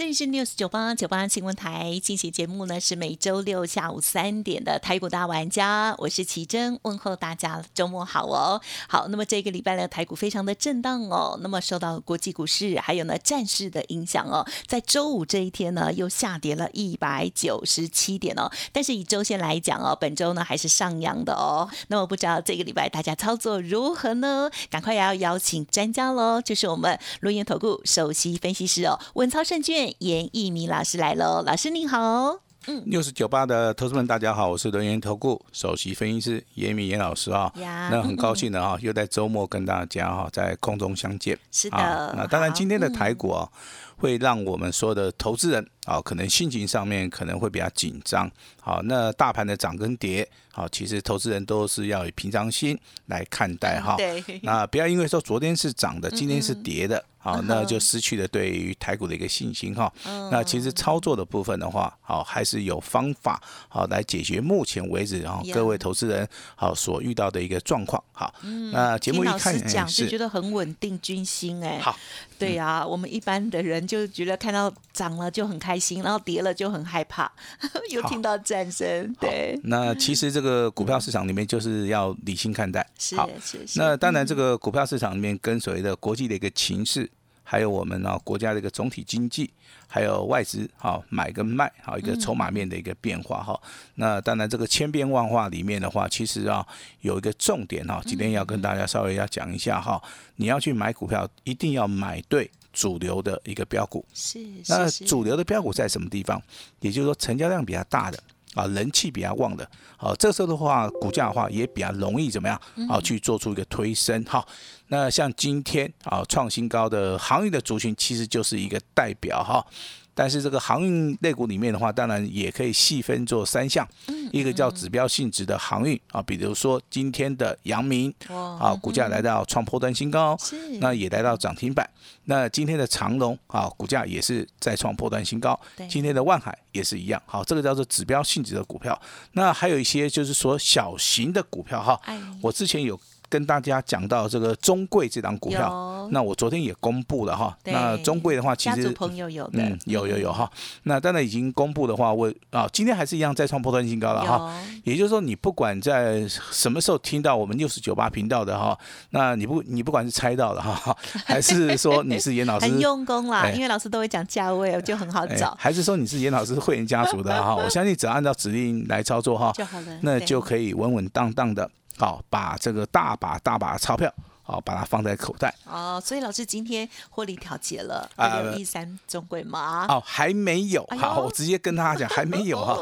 这里是 News 九八九八新闻台，进行节目呢是每周六下午三点的台股大玩家，我是奇珍，问候大家周末好哦。好，那么这个礼拜呢台股非常的震荡哦，那么受到国际股市还有呢战事的影响哦，在周五这一天呢又下跌了一百九十七点哦，但是以周线来讲哦，本周呢还是上扬的哦。那么不知道这个礼拜大家操作如何呢？赶快也要邀请专家喽，就是我们录音投顾首席分析师哦，稳操胜券。严艺明老师来喽，老师您好。嗯，六十九八的投资们大家好，我是轮研投顾首席分析师严敏严老师啊。那很高兴的啊，又在周末跟大家哈在空中相见。是的。那当然今天的台股啊，会让我们说的投资人啊，可能心情上面可能会比较紧张。好，那大盘的涨跟跌，好，其实投资人都是要以平常心来看待哈。对。那不要因为说昨天是涨的，今天是跌的。好，那就失去了对于台股的一个信心哈。那其实操作的部分的话，好还是有方法好来解决目前为止哈各位投资人好所遇到的一个状况。好，那节目一看讲是觉得很稳定军心哎。好，对呀，我们一般的人就觉得看到涨了就很开心，然后跌了就很害怕，又听到战声。对，那其实这个股票市场里面就是要理性看待。是是是。那当然，这个股票市场里面跟随的国际的一个情势。还有我们呢国家的一个总体经济，还有外资哈买跟卖，好一个筹码面的一个变化哈。那当然这个千变万化里面的话，其实啊有一个重点哈，今天要跟大家稍微要讲一下哈。你要去买股票，一定要买对主流的一个标股。是。那主流的标股在什么地方？也就是说成交量比较大的。啊，人气比较旺的，好，这时候的话，股价的话也比较容易怎么样？啊，去做出一个推升。哈，那像今天啊创新高的行业的族群，其实就是一个代表哈。但是这个航运类股里面的话，当然也可以细分做三项，一个叫指标性质的航运啊，比如说今天的阳明啊，股价来到创破端新高，那也来到涨停板。那今天的长龙啊，股价也是再创破端新高。今天的万海也是一样。好，这个叫做指标性质的股票。那还有一些就是说小型的股票哈，我之前有。跟大家讲到这个中贵这档股票，那我昨天也公布了哈。那中贵的话，其实朋友有嗯有有有哈。那当然已经公布的话，我啊今天还是一样再创破断新高了哈。也就是说，你不管在什么时候听到我们六十九八频道的哈，那你不你不管是猜到的哈，还是说你是严老师 很用功啦，因为老师都会讲价位，就很好找。还是说你是严老师会员家族的哈？我相信只要按照指令来操作哈，就好了，那就可以稳稳当当的。好，把这个大把大把的钞票，好，把它放在口袋。哦，所以老师今天获利调节了，二零，一三中贵吗？哦，还没有。好，我直接跟他讲，还没有哈。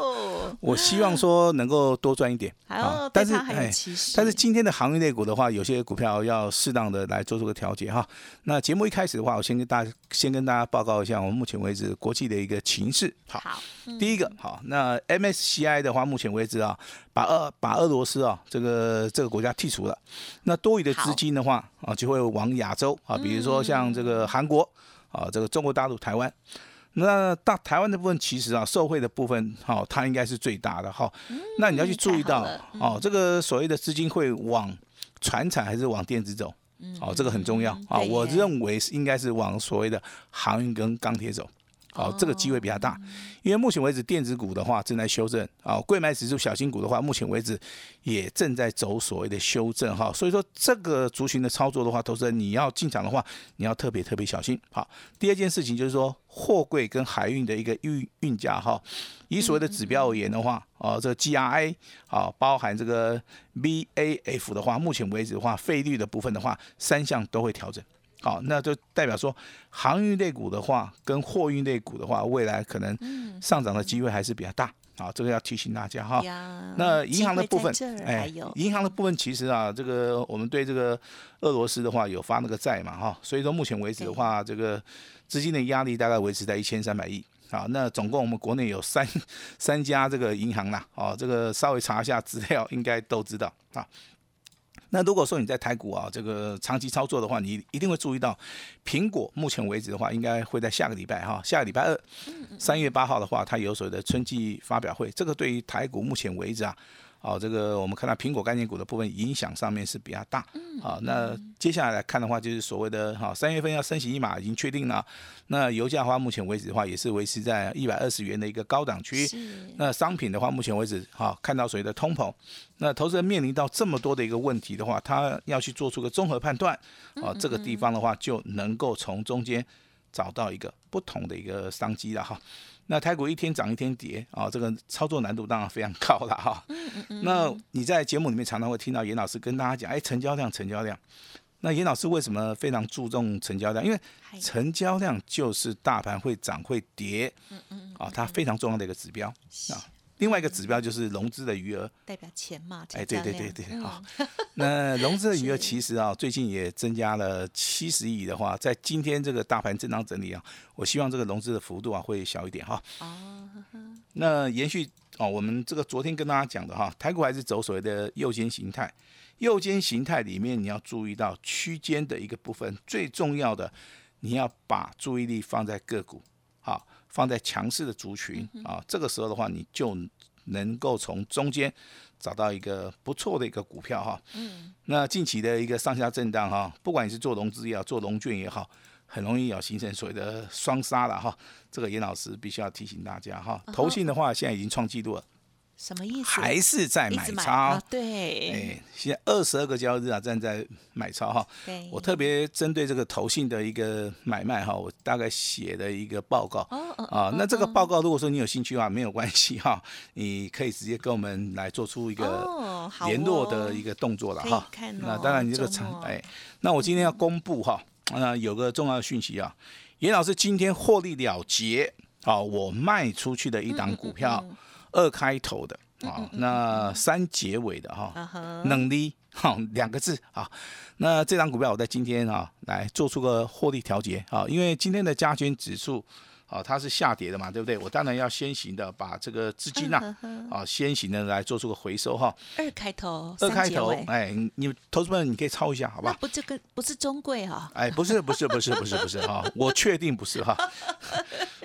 我希望说能够多赚一点。好，但是哎，但是今天的行业类股的话，有些股票要适当的来做出个调节哈。那节目一开始的话，我先跟大家先跟大家报告一下我们目前为止国际的一个情势。好，第一个好，那 MSCI 的话，目前为止啊。把俄把俄罗斯啊这个这个国家剔除了，那多余的资金的话啊就会往亚洲啊，比如说像这个韩国啊，这个中国大陆、台湾。那大台湾的部分其实啊，受惠的部分哈，它应该是最大的哈。那你要去注意到哦，这个所谓的资金会往船产还是往电子走？哦，这个很重要啊。我认为是应该是往所谓的航运跟钢铁走。哦，这个机会比较大，因为目前为止电子股的话正在修正，啊，贵买指数小新股的话，目前为止也正在走所谓的修正哈，所以说这个族群的操作的话，投资人你要进场的话，你要特别特别小心。好，第二件事情就是说货柜跟海运的一个运运价哈，以所谓的指标而言的话，啊，这个 GRI 啊，包含这个 VAF 的话，目前为止的话，费率的部分的话，三项都会调整。好，那就代表说，航运类股的话，跟货运类股的话，未来可能上涨的机会还是比较大。好，这个要提醒大家哈。那银行的部分，哎，银行的部分其实啊，这个我们对这个俄罗斯的话有发那个债嘛哈，所以说目前为止的话，这个资金的压力大概维持在一千三百亿。好，那总共我们国内有三三家这个银行啦，哦，这个稍微查一下资料，应该都知道啊。那如果说你在台股啊，这个长期操作的话，你一定会注意到，苹果目前为止的话，应该会在下个礼拜哈，下个礼拜二，三月八号的话，它有所谓的春季发表会，这个对于台股目前为止啊。哦，这个我们看到苹果概念股的部分影响上面是比较大。好，那接下来来看的话，就是所谓的哈三月份要升息一码已经确定了。那油价的话，目前为止的话也是维持在一百二十元的一个高档区。那商品的话，目前为止哈看到所谓的通膨，那投资人面临到这么多的一个问题的话，他要去做出个综合判断。啊，这个地方的话就能够从中间找到一个不同的一个商机了哈。那台股一天涨一天跌啊，这个操作难度当然非常高了哈。那你在节目里面常常会听到严老师跟大家讲，哎，成交量，成交量。那严老师为什么非常注重成交量？因为成交量就是大盘会涨会跌，啊，它非常重要的一个指标啊。另外一个指标就是融资的余额，代表钱嘛？哎，对对对对，好。那融资的余额 其实啊，最近也增加了七十亿的话，在今天这个大盘震荡整理啊，我希望这个融资的幅度啊会小一点哈。哦。那延续哦，我们这个昨天跟大家讲的哈，台股还是走所谓的右肩形态，右肩形态里面你要注意到区间的一个部分，最重要的你要把注意力放在个股，好。放在强势的族群啊，这个时候的话，你就能够从中间找到一个不错的一个股票哈。嗯。那近期的一个上下震荡哈，不管你是做融资也好，做融券也好，很容易要形成所谓的双杀了哈。这个严老师必须要提醒大家哈，投信的话现在已经创纪录了。什么意思？还是在买超？对，哎，现在二十二个交易日啊，站在买超哈。对，我特别针对这个投信的一个买卖哈，我大概写了一个报告。哦哦。啊，那这个报告如果说你有兴趣的话，没有关系哈，你可以直接跟我们来做出一个联络的一个动作了哈。那当然，你这个场哎，那我今天要公布哈，啊，有个重要的讯息啊，严老师今天获利了结啊，我卖出去的一档股票。二开头的啊，那三结尾的哈，能力哈 两个字啊，那这张股票我在今天啊来做出个获利调节啊，因为今天的加权指数啊它是下跌的嘛，对不对？我当然要先行的把这个资金呐啊先行的来做出个回收哈。二开头，二开头，哎，你投资们你可以抄一下，好吧？不，这个不是中贵哈。哎，不是，不是，不是，不是，不是哈，我确定不是哈。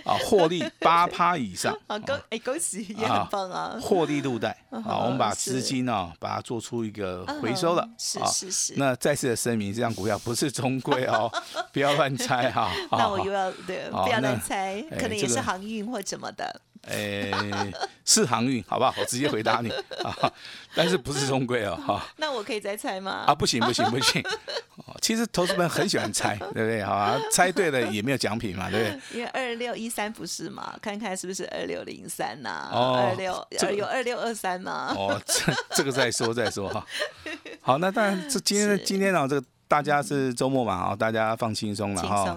啊，获利八趴以上，啊，恭哎恭喜也很棒啊！获利入袋，啊，我们把资金呢，把它做出一个回收了，是是是。那再次的声明，这张股票不是中贵哦，不要乱猜哈。那我又要对，不要乱猜，可能也是航运或什么的。哎，是航运，好不好？我直接回答你 啊，但是不是中规哦，哈。那我可以再猜吗？啊，不行不行不行。其实投资们很喜欢猜，对不对？好啊，猜对了也没有奖品嘛，对不对？因为二六一三不是嘛，看看是不是二六零三呐？哦，二六有二六二三吗？哦，这这个再说再说哈。好，那当然这今天今天呢，这个大家是周末嘛，啊，大家放轻松了哈，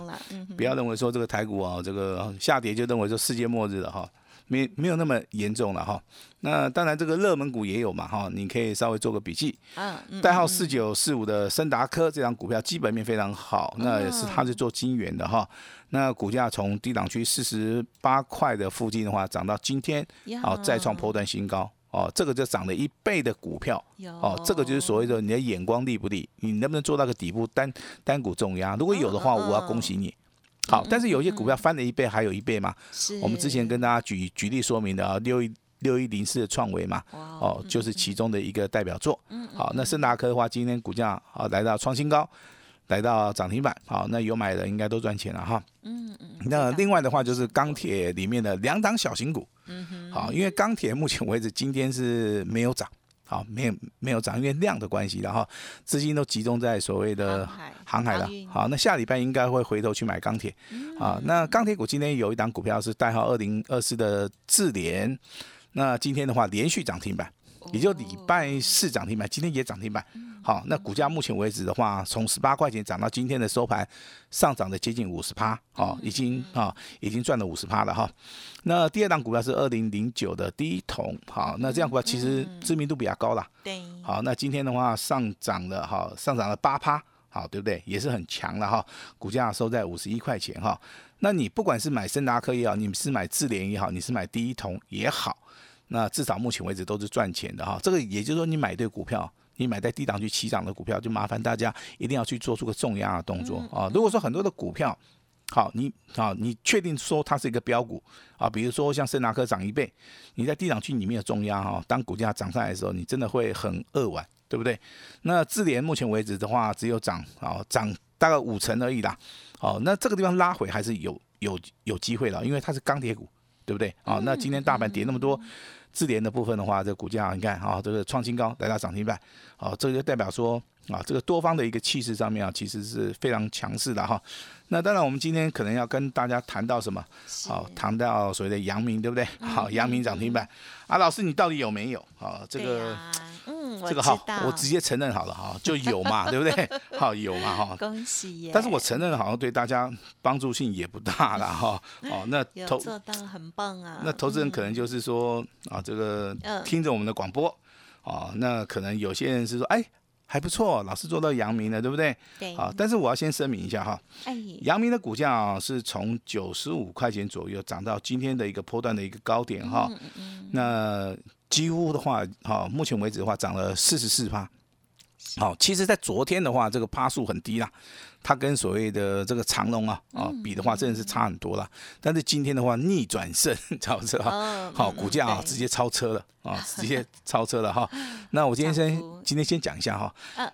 不要认为说这个台股啊，这个下跌就认为说世界末日了哈。没没有那么严重了哈，那当然这个热门股也有嘛哈，你可以稍微做个笔记。嗯，代号四九四五的森达科这张股票基本面非常好，那也是它是做晶圆的哈，那股价从低档区四十八块的附近的话，涨到今天，好再创破断新高哦，这个就涨了一倍的股票，哦，这个就是所谓的你的眼光利不利，你能不能做到个底部单单股重压？如果有的话，我要恭喜你。好，但是有些股票翻了一倍，还有一倍嘛？是。我们之前跟大家举举例说明的啊，六一六一零四的创维嘛，哦，就是其中的一个代表作。嗯。好，那盛达科的话，今天股价啊来到创新高，来到涨停板。好，那有买的应该都赚钱了哈。嗯嗯。那另外的话就是钢铁里面的两档小型股。嗯哼。好，因为钢铁目前为止今天是没有涨。好，没有没有涨，因为量的关系，然后资金都集中在所谓的航海了。好，那下礼拜应该会回头去买钢铁。啊，那钢铁股今天有一档股票是代号二零二四的智联，那今天的话连续涨停板。也就礼拜四涨停板，今天也涨停板。好，那股价目前为止的话，从十八块钱涨到今天的收盘，上涨的接近五十趴，哦，已经啊，已经赚了五十趴了哈。那第二档股票是二零零九的第一桶，好，那这样股票其实知名度比较高啦。对。好，那今天的话上涨了哈，上涨了八趴。好，对不对？也是很强了哈，股价收在五十一块钱哈。那你不管是买森达科也好，你是买智联也好，你是买第一桶也好，那至少目前为止都是赚钱的哈。这个也就是说，你买对股票，你买在低档区起涨的股票，就麻烦大家一定要去做出个重压的动作啊。如果说很多的股票，好，你好，你确定说它是一个标股啊？比如说像森达科涨一倍，你在低档区里面的重压哈，当股价涨上来的时候，你真的会很扼腕，对不对？那智联目前为止的话，只有涨啊，涨大概五成而已啦。好，那这个地方拉回还是有有有机会的，因为它是钢铁股，对不对？啊，那今天大盘跌那么多，智联的部分的话，这股价你看啊，这个创新高来到涨停板，好，这个就代表说啊，这个多方的一个气势上面啊，其实是非常强势的哈。那当然，我们今天可能要跟大家谈到什么？好，谈到所谓的阳明，对不对？好，阳明涨停板。啊，老师，你到底有没有？啊，这个，嗯，这个好，我直接承认好了哈，就有嘛，对不对？好，有嘛哈。恭喜耶！但是我承认好像对大家帮助性也不大了哈。哦，那投做到很棒啊。那投资人可能就是说啊，这个听着我们的广播，啊，那可能有些人是说，哎。还不错，老是做到阳明的，对不对？对。好，但是我要先声明一下哈，阳明的股价啊是从九十五块钱左右涨到今天的一个波段的一个高点哈。那几乎的话，哈，目前为止的话涨了四十四趴。好，其实，在昨天的话，这个趴数很低啦，它跟所谓的这个长龙啊啊比的话，真的是差很多了。但是今天的话，逆转胜，知道不知道？好，股价啊直接超车了啊，直接超车了 哈。那我今天先今天先讲一下哈，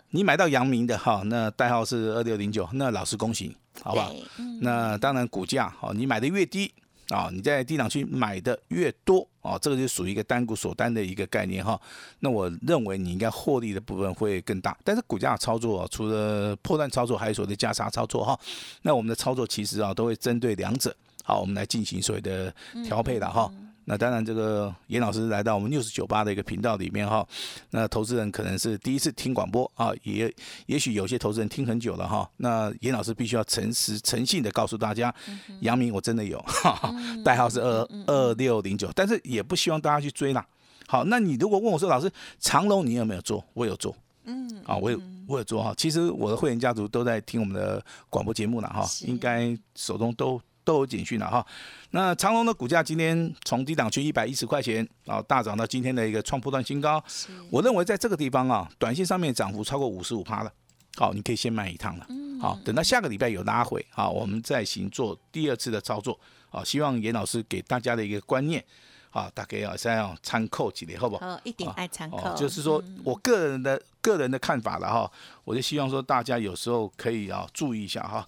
你买到阳明的哈，那代号是二六零九，那老师恭喜你，好不好？那当然股价好，你买的越低。啊，你在低档区买的越多，啊，这个就属于一个单股锁单的一个概念哈。那我认为你应该获利的部分会更大。但是股价操作除了破断操作，还有所谓的加杀操作哈。那我们的操作其实啊，都会针对两者，好，我们来进行所谓的调配的哈。那当然，这个严老师来到我们六十九八的一个频道里面哈，那投资人可能是第一次听广播啊，也也许有些投资人听很久了哈。那严老师必须要诚实诚信的告诉大家，杨明我真的有，代号是二二六零九，但是也不希望大家去追啦。好，那你如果问我说，老师长隆你有没有做？我有做，嗯，啊，我有我有做哈。其实我的会员家族都在听我们的广播节目了哈，应该手中都。都有警讯了哈，那长隆的股价今天从低档区一百一十块钱啊大涨到今天的一个创破断新高，我认为在这个地方啊，短线上面涨幅超过五十五趴了，好，你可以先买一趟了，好，等到下个礼拜有拉回，好，我们再行做第二次的操作，好，希望严老师给大家的一个观念。好，大概要先要参考几年，好不？好，一定爱参考。就是说我个人的个人的看法了哈，我就希望说大家有时候可以啊注意一下哈。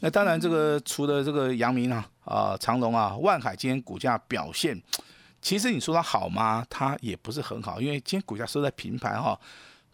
那当然，这个除了这个阳明啊、啊长隆啊、万海今天股价表现，其实你说它好吗？它也不是很好，因为今天股价收在平盘哈。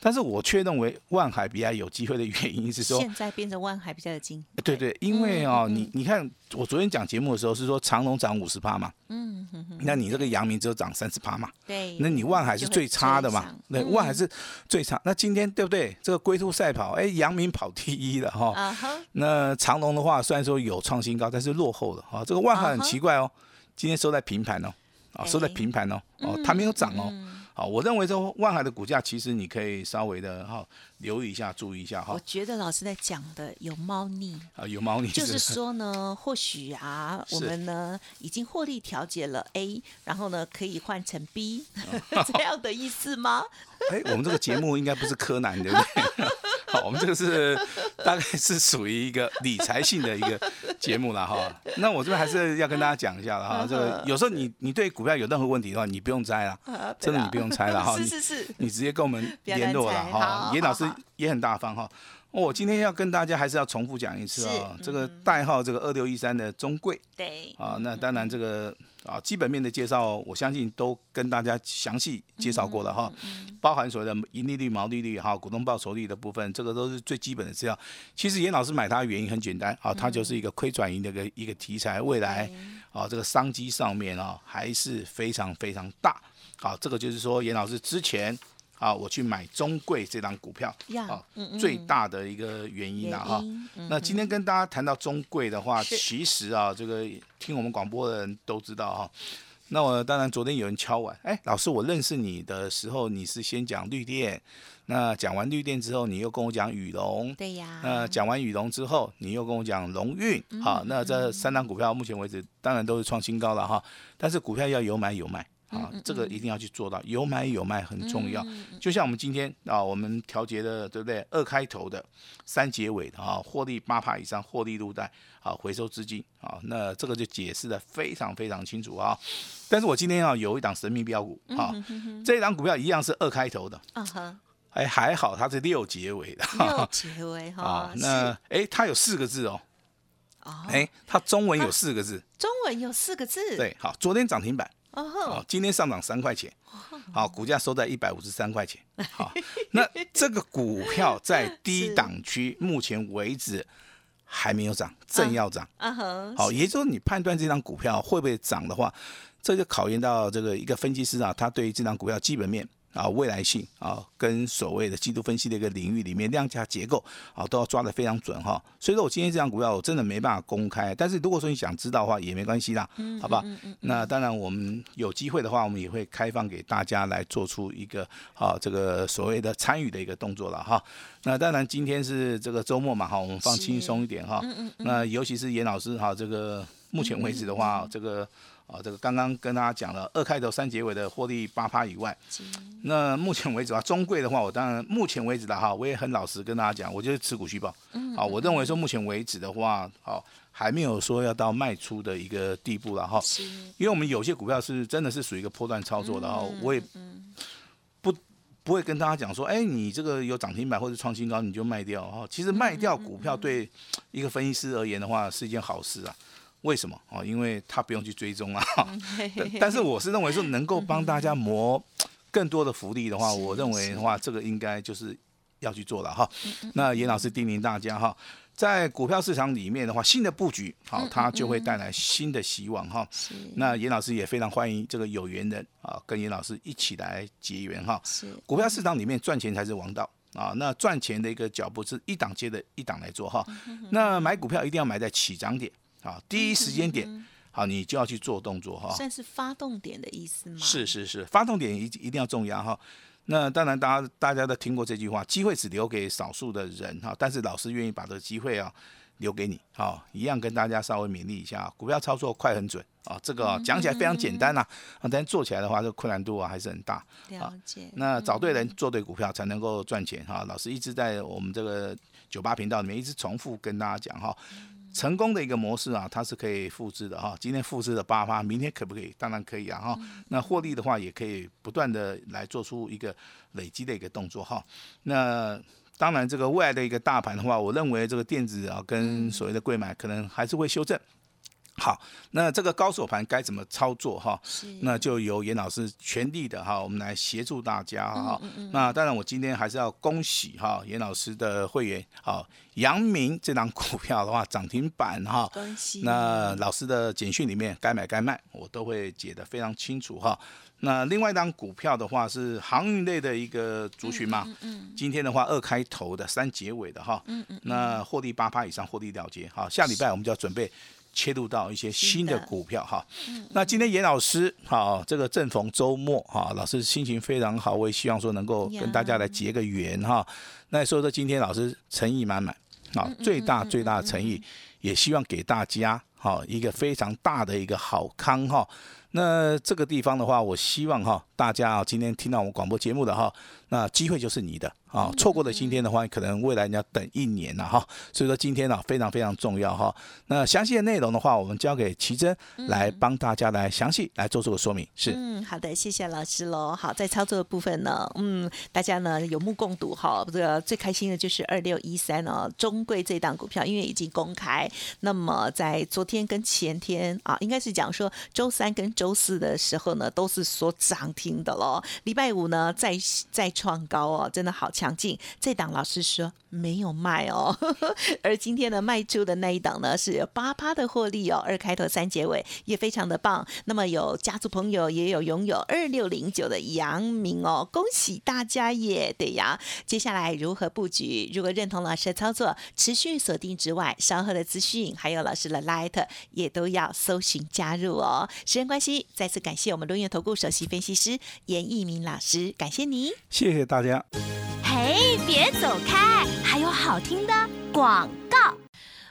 但是我却认为万海比较有机会的原因是说，现在变成万海比较有劲。对对，因为哦，你你看，我昨天讲节目的时候是说长隆涨五十趴嘛，嗯，那你这个阳明只有涨三十趴嘛，对，那你万海是最差的嘛，那万海是最差。那今天对不对？这个龟兔赛跑，哎，阳明跑第一了哈，那长隆的话虽然说有创新高，但是落后了哈。这个万海很奇怪哦，今天收在平盘哦，啊，收在平盘哦，哦，它没有涨哦。好，我认为这万海的股价，其实你可以稍微的哈留意一下，注意一下哈。我觉得老师在讲的有猫腻啊，有猫腻，就是说呢，或许啊，我们呢已经获利调节了 A，然后呢可以换成 B 这样的意思吗？哎，我们这个节目应该不是柯南，对不对？好，我们这个是大概是属于一个理财性的一个节目了哈。那我这边还是要跟大家讲一下了哈。这个 有时候你你对股票有任何问题的话，你不用猜了，真的你不用猜了哈。是是是，你直接跟我们联络了哈。严老师也很大方哈。我今天要跟大家还是要重复讲一次啊，这个代号这个二六一三的中贵，对，啊，那当然这个啊基本面的介绍，我相信都跟大家详细介绍过了哈，包含所谓的盈利率、毛利率哈、股东报酬率的部分，这个都是最基本的资料。其实严老师买它的原因很简单啊，它就是一个亏转盈的一个一个题材，未来啊这个商机上面啊还是非常非常大。好，这个就是说严老师之前。啊，我去买中贵这张股票啊，最大的一个原因啊哈。那今天跟大家谈到中贵的话，其实啊，这个听我们广播的人都知道哈，那我当然昨天有人敲碗，哎，老师，我认识你的时候，你是先讲绿电，那讲完绿电之后，你又跟我讲羽龙，对呀，那讲完羽龙之后，你又跟我讲龙运，好，那这三档股票目前为止当然都是创新高了哈，但是股票要有买有卖。啊，这个一定要去做到，有买有卖很重要。就像我们今天啊，我们调节的对不对？二开头的，三结尾的啊，获利八帕以上，获利入袋，啊回收资金啊，那这个就解释的非常非常清楚啊。但是我今天啊有一档神秘标股啊，这一档股票一样是二开头的啊哈，哎还好它是六结尾的，六结尾哈。那哎它有四个字哦，哎它中文有四个字，中文有四个字，对，好，昨天涨停板。哦，今天上涨三块钱，好，股价收在一百五十三块钱。好，那这个股票在低档区，目前为止还没有涨，正要涨。好，也就是说你判断这张股票会不会涨的话，这就考验到这个一个分析师啊，他对于这张股票基本面。啊，未来性啊，跟所谓的季度分析的一个领域里面，量价结构啊，都要抓得非常准哈。所以说我今天这张股票我真的没办法公开，但是如果说你想知道的话，也没关系啦，好吧？那当然我们有机会的话，我们也会开放给大家来做出一个啊，这个所谓的参与的一个动作了哈。那当然今天是这个周末嘛哈，我们放轻松一点哈。那尤其是严老师哈，这个目前为止的话，这个。啊，这个刚刚跟大家讲了二开头三结尾的获利八趴以外，那目前为止啊，中贵的话，我当然目前为止的哈，我也很老实跟大家讲，我就是持股续报。嗯。好，我认为说目前为止的话，好还没有说要到卖出的一个地步了哈。因为我们有些股票是真的是属于一个波段操作的哈，我也不不会跟大家讲说，哎，你这个有涨停板或者创新高你就卖掉哈。其实卖掉股票对一个分析师而言的话是一件好事啊。为什么哦？因为他不用去追踪啊。但是我是认为说，能够帮大家磨 更多的福利的话，我认为的话，这个应该就是要去做了哈。那严老师叮咛大家哈，在股票市场里面的话，新的布局好，它就会带来新的希望哈。那严老师也非常欢迎这个有缘人啊，跟严老师一起来结缘哈。股票市场里面赚钱才是王道啊。那赚钱的一个脚步是一档接着一档来做哈。那买股票一定要买在起涨点。好，第一时间点，好，你就要去做动作哈。算是发动点的意思吗？是是是，发动点一一定要重要哈。那当然，大家大家都听过这句话，机会只留给少数的人哈。但是老师愿意把这个机会啊留给你，好，一样跟大家稍微勉励一下，股票操作快很准啊。这个讲起来非常简单呐，啊，但做起来的话，这个困难度啊还是很大。了解。那找对人做对股票才能够赚钱哈。老师一直在我们这个酒吧频道里面一直重复跟大家讲哈。成功的一个模式啊，它是可以复制的哈。今天复制了八发，明天可不可以？当然可以啊哈。那获利的话，也可以不断的来做出一个累积的一个动作哈。那当然，这个未来的一个大盘的话，我认为这个电子啊跟所谓的贵买可能还是会修正。好，那这个高手盘该怎么操作哈？那就由严老师全力的哈，我们来协助大家哈。那当然，我今天还是要恭喜哈严老师的会员好，阳明这档股票的话涨停板哈。恭喜。那老师的简讯里面该买该卖，我都会解得非常清楚哈。那另外一档股票的话是航运类的一个族群嘛。嗯嗯。今天的话二开头的三结尾的哈。嗯嗯。那获利八趴以上获利了结哈。下礼拜我们就要准备。切入到一些新的股票哈，那今天严老师好，这个正逢周末哈，老师心情非常好，我也希望说能够跟大家来结个缘哈。那所以说今天老师诚意满满，啊，最大最大的诚意，也希望给大家好一个非常大的一个好康哈。那这个地方的话，我希望哈大家啊今天听到我们广播节目的哈，那机会就是你的。啊，错过了今天的话，可能未来你要等一年了哈。所以说今天呢非常非常重要哈。那详细的内容的话，我们交给奇珍来帮大家来详细来做这个说明。是，嗯，好的，谢谢老师喽。好，在操作的部分呢，嗯，大家呢有目共睹哈。这个最开心的就是二六一三哦，中贵这档股票，因为已经公开。那么在昨天天跟前天啊，应该是讲说周三跟周四的时候呢，都是所涨停的喽。礼拜五呢再再创高哦，真的好。强劲，这档老师说没有卖哦，而今天呢卖出的那一档呢是有八趴的获利哦，二开头三结尾也非常的棒。那么有家族朋友也有拥有二六零九的阳明哦，恭喜大家耶！对呀，接下来如何布局？如果认同老师的操作，持续锁定之外，稍后的资讯还有老师的 Light 也都要搜寻加入哦。时间关系，再次感谢我们龙源投顾首席分析师严一鸣老师，感谢你。谢谢大家。嘿，别走开，还有好听的广。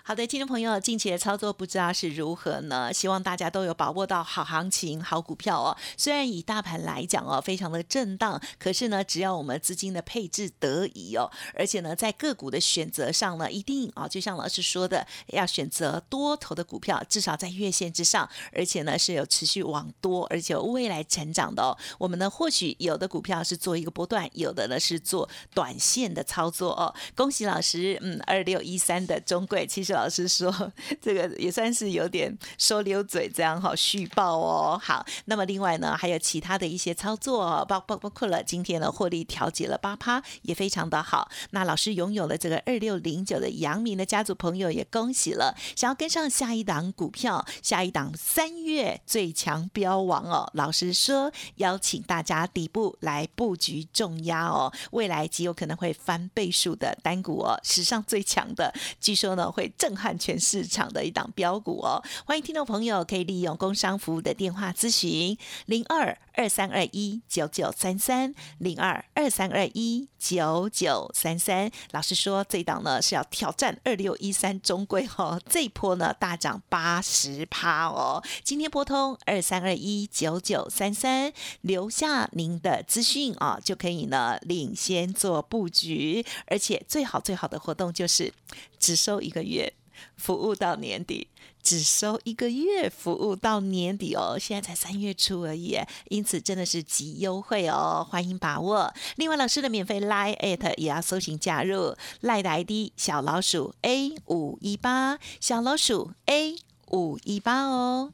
好的，听众朋友，近期的操作不知道是如何呢？希望大家都有把握到好行情、好股票哦。虽然以大盘来讲哦，非常的震荡，可是呢，只要我们资金的配置得宜哦，而且呢，在个股的选择上呢，一定啊，就像老师说的，要选择多头的股票，至少在月线之上，而且呢是有持续往多，而且未来成长的哦。我们呢，或许有的股票是做一个波段，有的呢是做短线的操作哦。恭喜老师，嗯，二六一三的中贵，其实。老师说，这个也算是有点说溜嘴，这样哈续报哦。好，那么另外呢，还有其他的一些操作，包包包括了今天的获利调节了八趴，也非常的好。那老师拥有了这个二六零九的阳明的家族朋友也恭喜了。想要跟上下一档股票，下一档三月最强标王哦，老师说邀请大家底部来布局重压哦，未来极有可能会翻倍数的单股哦，史上最强的，据说呢会。震撼全市场的一档标股哦！欢迎听众朋友可以利用工商服务的电话咨询零二二三二一九九三三零二二三二一九九三三。老师说这档呢是要挑战二六一三中贵哦，这一波呢大涨八十趴哦！今天拨通二三二一九九三三，留下您的资讯啊，就可以呢领先做布局，而且最好最好的活动就是只收一个月。服务到年底，只收一个月，服务到年底哦。现在才三月初而已，因此真的是极优惠哦，欢迎把握。另外，老师的免费 Line at 也要搜寻加入，Line 的 ID 小老鼠 A 五一八，小老鼠 A 五一八哦。